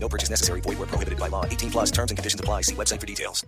No purchase necessary. Void where prohibited by law. 18 plus terms and conditions apply. See website for details.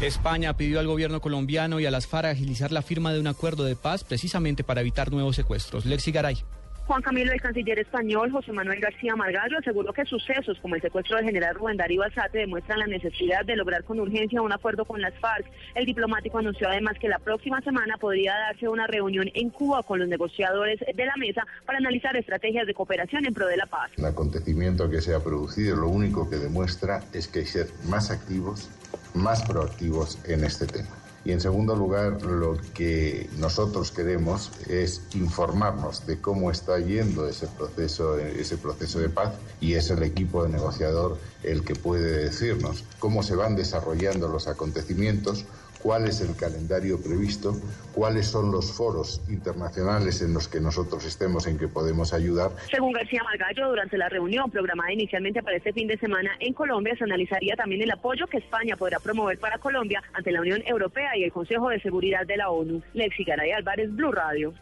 España pidió al gobierno colombiano y a las FARC agilizar la firma de un acuerdo de paz precisamente para evitar nuevos secuestros. Lexi Garay. Juan Camilo, el canciller español José Manuel García Margallo, aseguró que sucesos como el secuestro del general Rubén Darío Alzate demuestran la necesidad de lograr con urgencia un acuerdo con las FARC. El diplomático anunció además que la próxima semana podría darse una reunión en Cuba con los negociadores de la mesa para analizar estrategias de cooperación en pro de la paz. El acontecimiento que se ha producido lo único que demuestra es que hay que ser más activos, más proactivos en este tema. Y en segundo lugar, lo que nosotros queremos es informarnos de cómo está yendo ese proceso, ese proceso de paz y es el equipo de negociador el que puede decirnos cómo se van desarrollando los acontecimientos, cuál es el calendario previsto, cuáles son los foros internacionales en los que nosotros estemos en que podemos ayudar. Según García Margallo, durante la reunión programada inicialmente para este fin de semana en Colombia, se analizaría también el apoyo que España podrá promover para Colombia ante la Unión Europea y el Consejo de Seguridad de la ONU. Lexi Garay Álvarez, Blue Radio.